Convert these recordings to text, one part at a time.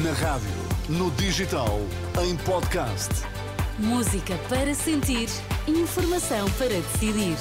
Na rádio, no digital, em podcast. Música para sentir, informação para decidir.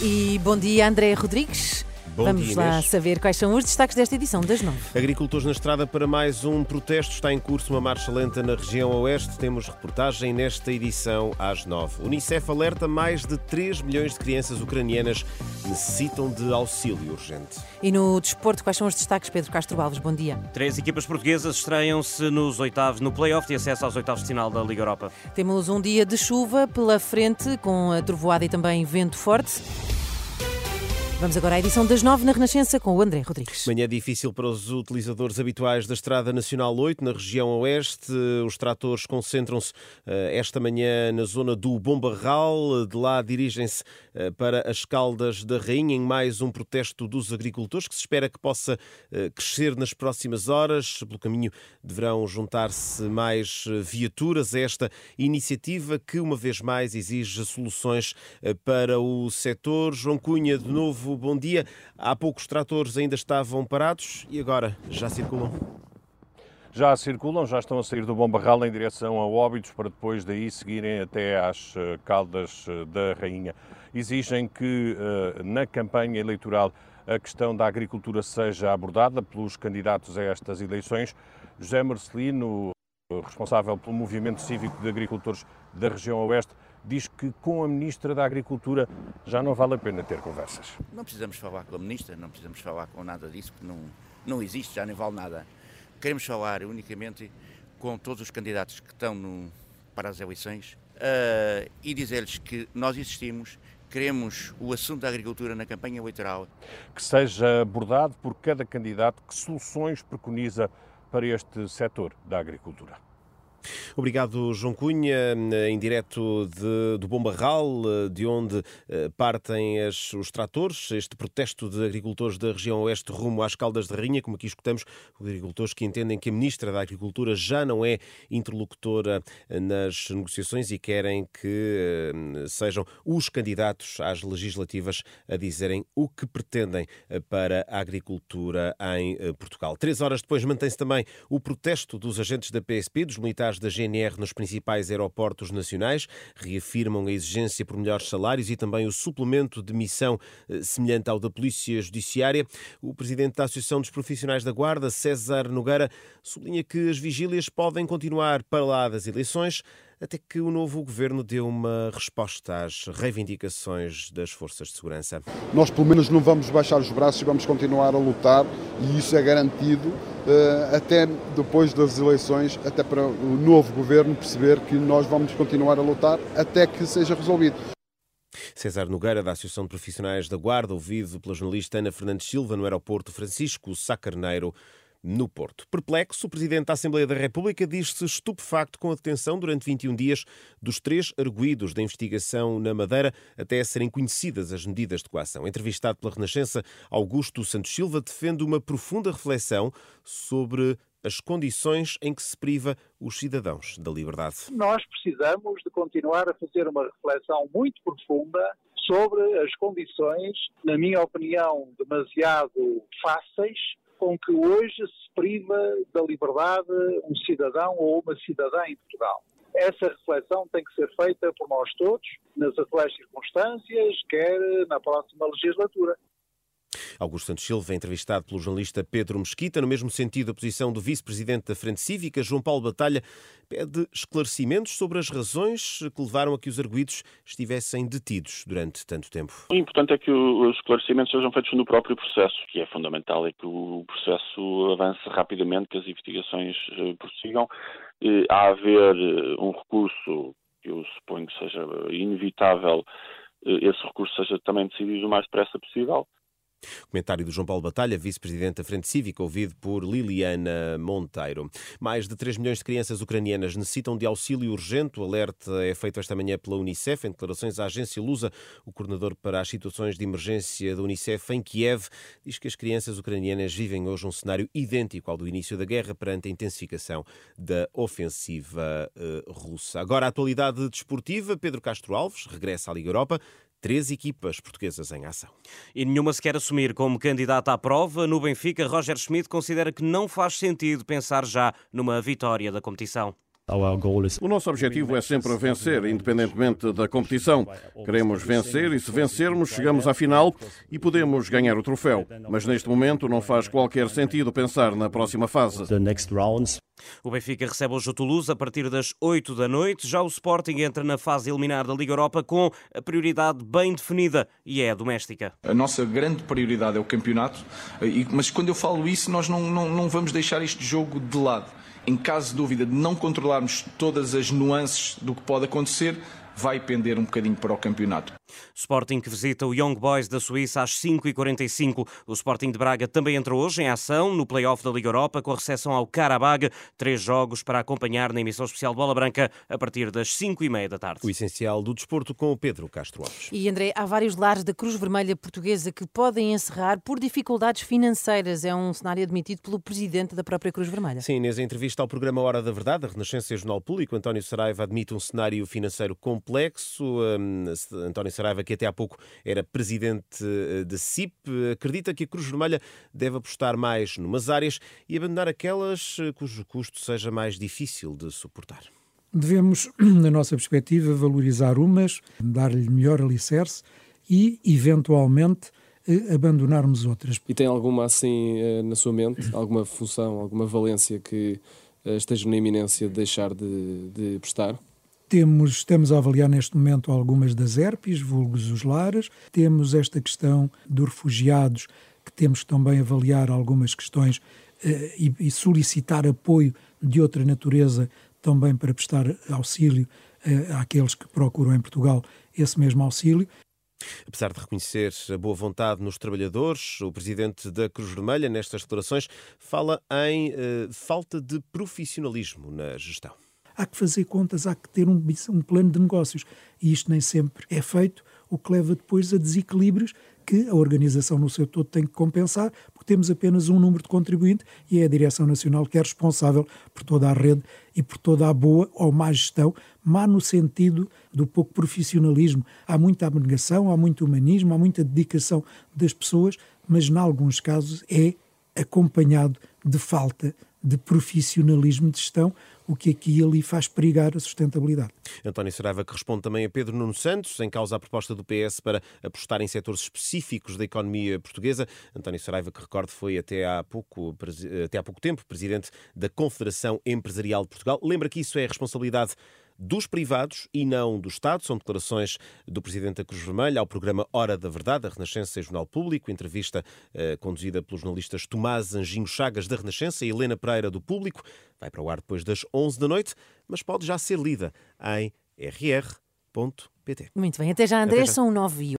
E bom dia, André Rodrigues. Bom Vamos dia, lá Inês. saber quais são os destaques desta edição das nove. Agricultores na estrada para mais um protesto. Está em curso uma marcha lenta na região oeste. Temos reportagem nesta edição às nove. Unicef alerta mais de 3 milhões de crianças ucranianas necessitam de auxílio urgente. E no desporto, quais são os destaques, Pedro Castro Alves? Bom dia. Três equipas portuguesas estreiam-se nos oitavos, no play-off de acesso aos oitavos de final da Liga Europa. Temos um dia de chuva pela frente, com a trovoada e também vento forte. Vamos agora à edição das nove na Renascença com o André Rodrigues. Manhã difícil para os utilizadores habituais da Estrada Nacional 8, na região oeste. Os tratores concentram-se eh, esta manhã na zona do Bombarral. De lá dirigem-se eh, para as Caldas da Rainha em mais um protesto dos agricultores que se espera que possa eh, crescer nas próximas horas. Pelo caminho deverão juntar-se mais viaturas a esta iniciativa que, uma vez mais, exige soluções para o setor. João Cunha, de novo, bom dia. Há poucos tratores ainda estavam parados e agora já circulam. Já circulam, já estão a sair do Bom Barral em direção a Óbidos para depois daí seguirem até às eh, Caldas eh, da Rainha. Exigem que eh, na campanha eleitoral a questão da agricultura seja abordada pelos candidatos a estas eleições. José Marcelino, responsável pelo Movimento Cívico de Agricultores da região Oeste, diz que com a Ministra da Agricultura já não vale a pena ter conversas. Não precisamos falar com a ministra, não precisamos falar com nada disso, porque não, não existe, já nem vale nada. Queremos falar unicamente com todos os candidatos que estão no- para as eleições eh, e dizer-lhes que nós existimos, queremos o assunto da agricultura na campanha eleitoral que seja abordado por cada candidato que soluções preconiza para este setor da agricultura. Obrigado, João Cunha, em direto de, do Bombarral, de onde eh, partem as- os tratores. Este protesto de agricultores da região oeste rumo às Caldas de Rainha, como aqui escutamos, agricultores que entendem que a Ministra da Agricultura já não é interlocutora eh, nas negociações e querem que eh, sejam os candidatos às legislativas a dizerem o que pretendem eh, para a agricultura em eh, Portugal. Três horas depois mantém-se também o protesto dos agentes da PSP, dos militares da GNR nos principais aeroportos nacionais, reafirmam a exigência por melhores salários e também o suplemento de missão eh, semelhante ao da Polícia Judiciária. O presidente da Associação dos Profissionais da Guarda, César Nogueira, sublinha que as vigílias podem continuar para lá das eleições, até que o novo governo deu uma resposta às reivindicações das forças de segurança. Nós, pelo menos, não vamos baixar os braços e vamos continuar a lutar, e isso é garantido eh, até depois das eleições, até para o novo governo perceber que nós vamos continuar a lutar até que seja resolvido. César Nogueira, da Associação de Profissionais da Guarda, ouvido pela jornalista Ana Fernandes Silva no aeroporto Francisco Sá Carneiro, no Porto. Perplexo, o Presidente da Assembleia da República diz-se estupefacto com a detenção durante 21 dias dos três arguídos da investigação na Madeira até serem conhecidas as medidas de coação. Entrevistado pela Renascença, Augusto Santos Silva defende uma profunda reflexão sobre as condições em que se priva os cidadãos da liberdade. nós precisamos de continuar a fazer uma reflexão muito profunda sobre as condições, na minha opinião, demasiado fáceis, com que hoje se priva da liberdade um cidadão ou uma cidadã em Portugal. Essa reflexão tem que ser feita por nós todos, nas atuais circunstâncias, quer na próxima legislatura. Augusto Santos Silva, entrevistado pelo jornalista Pedro Mesquita. No mesmo sentido, a posição do vice-presidente da Frente Cívica, João Paulo Batalha, pede esclarecimentos sobre as razões que levaram a que os arguídos estivessem detidos durante tanto tempo. O importante é que os esclarecimentos sejam feitos no próprio processo, que é fundamental é que o processo avance rapidamente, que as investigações eh, prossigam. Há haver eh, um recurso que eu suponho que seja inevitável, eh, esse recurso seja também decidido o mais depressa possível. Comentário do João Paulo Batalha, vice-presidente da Frente Cívica, ouvido por Liliana Monteiro. Mais de 3 milhões de crianças ucranianas necessitam de auxílio urgente. O alerta é feito esta manhã pela Unicef. Em declarações à agência Lusa, o coordenador para as situações de emergência da Unicef em Kiev diz que as crianças ucranianas vivem hoje um cenário idêntico ao do início da guerra perante a intensificação da ofensiva eh, russa. Agora, a atualidade desportiva. Pedro Castro Alves regressa à Liga Europa. Três equipas portuguesas em ação. E nenhuma se quer assumir como candidata à prova. No Benfica, Roger Schmidt considera que não faz sentido pensar já numa vitória da competição. O nosso objetivo é sempre vencer, independentemente da competição. Queremos vencer e, se vencermos, chegamos à final e podemos ganhar o troféu. Mas neste momento não faz qualquer sentido pensar na próxima fase. O Benfica recebe hoje o Toulouse a partir das 8 da noite. Já o Sporting entra na fase eliminar da Liga Europa com a prioridade bem definida e é a doméstica. A nossa grande prioridade é o campeonato, mas quando eu falo isso, nós não, não, não vamos deixar este jogo de lado em caso de dúvida de não controlarmos todas as nuances do que pode acontecer, vai pender um bocadinho para o campeonato. Sporting que visita o Young Boys da Suíça às 5h45. O Sporting de Braga também entra hoje em ação no play-off da Liga Europa com a recepção ao Karabag. Três jogos para acompanhar na emissão especial Bola Branca a partir das 5h30 da tarde. O essencial do desporto com o Pedro Castro Alves. E André, há vários lares da Cruz Vermelha Portuguesa que podem encerrar por dificuldades financeiras. É um cenário admitido pelo presidente da própria Cruz Vermelha. Sim, nessa entrevista ao programa Hora da Verdade, a Renascença e Jornal Público, António Saraiva admite um cenário financeiro complexo. Um, António Saraiva, que até há pouco era presidente eh, da CIP, acredita que a Cruz Vermelha deve apostar mais numas áreas e abandonar aquelas eh, cujo custo seja mais difícil de suportar. Devemos, na nossa perspectiva, valorizar umas, dar-lhe melhor alicerce e, eventualmente, eh, abandonarmos outras. E tem alguma assim na sua mente, alguma função, alguma valência que esteja na iminência de deixar de, de prestar? Temos, estamos a avaliar neste momento algumas das herpes, vulgos os lares. Temos esta questão dos refugiados, que temos também avaliar algumas questões eh, e, e, solicitar apoio de outra natureza também para prestar auxílio eh, àqueles que procuram em Portugal esse mesmo auxílio. Apesar de reconhecer a boa vontade nos trabalhadores, o presidente da Cruz Vermelha, nestas declarações, fala em eh, falta de profissionalismo na gestão há que fazer contas, há que ter um, um plano de negócios. E isto nem sempre é feito, o que leva depois a desequilíbrios que a organização no seu todo tem que compensar, porque temos apenas um número de contribuinte e é a Direção Nacional que é responsável por toda a rede e por toda a boa ou má gestão, má no sentido do pouco profissionalismo. Há muita abnegação, há muito humanismo, há muita dedicação das pessoas, mas, em alguns casos, é acompanhado de falta de profissionalismo de gestão, o que aqui e ali faz perigar a sustentabilidade. António Saraiva, que responde também a Pedro Nuno Santos, em causa a proposta do PS para apostar em setores específicos da economia portuguesa. António Saraiva, que recordo, foi até há pouco, até há pouco tempo presidente da Confederação Empresarial de Portugal. Lembra que isso é responsabilidade dos privados e não do Estado. São declarações do Presidente da Cruz Vermelha ao programa Hora da Verdade, da Renascença e Jornal Público, entrevista eh, conduzida pelos jornalistas Tomás Anjinho Chagas, da Renascença, e Helena Pereira, do Público. Vai para o ar depois das 11 da noite, mas pode já ser lida em rr.pt. Muito bem, até já, André, até já. são 9 e